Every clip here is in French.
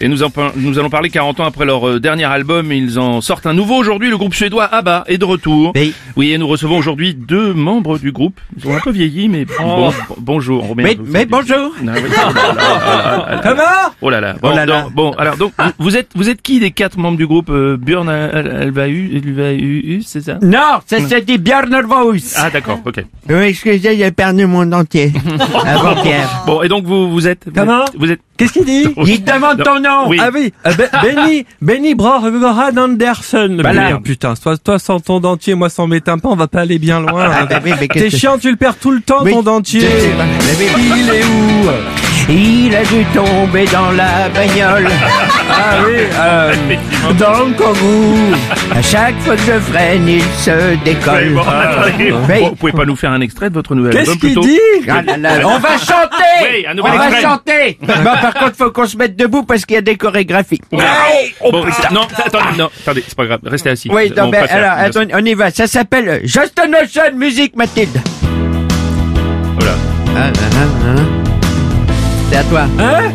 Et nous, en nous allons parler 40 ans après leur euh, dernier album. Ils en sortent un nouveau aujourd'hui. Le groupe suédois ABBA est de retour. Oui. et nous recevons aujourd'hui deux membres du groupe. Ils ont un peu vieilli, mais bon, bon- bonjour. Romain. Mais, mais bonjour Ah oui. Oh oh là là. Comment Oh là là. Bon, Oh là là. donc- bon, alors donc vous- vous êtes vous êtes qui des quatre membres du groupe euh, Björn Alvahu, c'est ça? Non, ça se dit Björn Nervous. Ah d'accord, ok. Oui, excusez, j'ai perdu mon dentier. Avant-hier. Bon et donc vous vous êtes vous Comment êtes- Vous êtes Qu'est-ce qu'il dit? Il demande ton Oui. Ah oui, euh, Be- Benny, Benny Brorhan Anderson. Putain, toi, toi sans ton dentier, moi sans mes tympans, on va pas aller bien loin. Ah, bah oui, mais qu'est-ce T'es chiant, tu le perds tout le temps, Oui, ton dentier. Il est où? Il a dû tomber dans la bagnole. Ah oui, euh, dans le kangou. À chaque fois que je freine, il se décolle. Bon, attendez, Oui. vous pouvez pas nous faire un extrait de votre nouvel Qu'est-ce album qu'il plutôt dit Ah là là, on va chanter Oui, un On va extrait. chanter par contre, faut qu'on se mette debout parce qu'il y a des chorégraphies. Oh, bon, non, attendez, non, attendez, c'est pas grave, restez assis. Oui, non, On préfère. alors, attends, on y va. Ça s'appelle Just a Notion Music, Mathilde. Voilà. Ah, ah, ah, ah. C'est à toi. Hein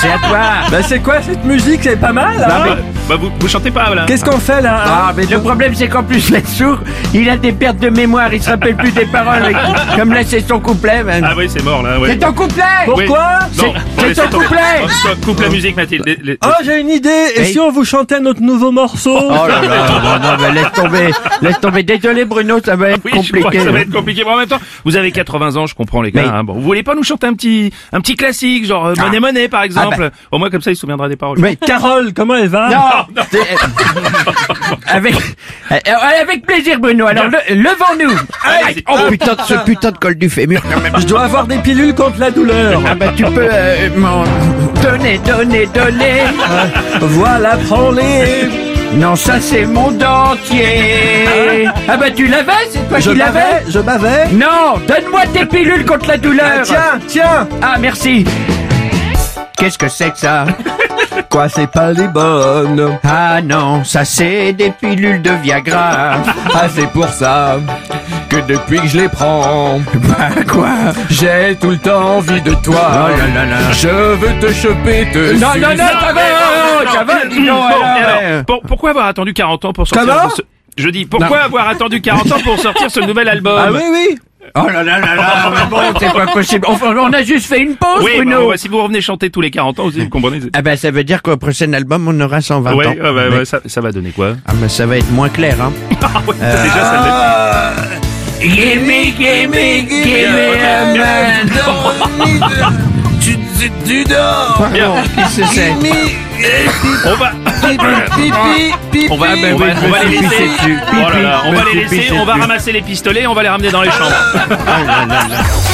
C'est à toi. Bah c'est quoi cette musique? C'est pas mal, hein? Bah, vous, vous chantez pas là Qu'est-ce qu'on fait là hein Ah, mais le problème, c'est qu'en plus, là sourd, il a des pertes de mémoire. Il se rappelle plus des paroles. mais Comme là, c'est son couplet. ben. Ah oui, c'est mort là, ouais. C'est ton couplet Pourquoi Oui. Non, C'est- bon, c'est laissez ton tomber. couplet. Oh, stop, Coupe la musique, Mathilde. Les- les- Oh, j'ai une idée. Et si on vous chantait notre nouveau morceau Oh là là, non, non, mais laisse tomber, laisse tomber. Désolé Bruno, ça va être Oui, je crois compliqué. que ça va être compliqué. Bon, en même temps, vous avez 80 ans, je comprends les gars. Hein. Bon, vous voulez pas nous chanter un petit, un petit classique, genre euh, Monnaie Monnaie par exemple Ah, bah. Au moins comme ça, il se souviendra des paroles. Mais Carole, comment elle va non, euh, avec, euh, avec plaisir Bruno. Alors le- levons-nous. Oh putain de ce putain de col du fémur quand même. Je dois avoir des pilules contre la douleur. Ah bah tu peux euh, m'en donner, donner, donner. Voilà, prends-les. Non ça c'est mon dentier. Ah bah tu l'avais, c'est toi Je qui l'avais. bavais, je bavais. Non, donne-moi tes pilules contre la douleur. Ah, tiens, tiens. Ah merci. Qu'est-ce que c'est que ça? Quoi, c'est pas les bonnes Ah non, ça c'est des pilules de Viagra. Ah, c'est pour ça que depuis que je les prends, Bah quoi j'ai tout le temps envie de toi. Oh là là là. Je veux te choper, te Non, non, non, ça va, oh, ça va, dis donc, Bon, alors, pour- pourquoi avoir attendu 40 ans pour sortir Comment de ce... Je dis, pourquoi avoir attendu 40 ans pour sortir ce nouvel album Ah oui, oui. Oh là là là là, mais bon, c'est pas possible. Enfin, on a juste fait une pause, Oui, Bruno. bah, bah, si vous revenez chanter tous les 40 ans aussi, vous comprenez Ah ben, ça veut dire qu'au prochain album, on aura 120 Ouais, ans. ah bah, Mais- ouais, ça, ça va donner quoi Ah ben, ça va être moins clair, hein. Ah ouais, déjà ça gimme, gimme a man. Pardon, qu'est-ce que c'est On va... On va, on va, on les laisser. Oh là là, on va les laisser, on va ramasser les pistolets, on va les ramener dans les chambres.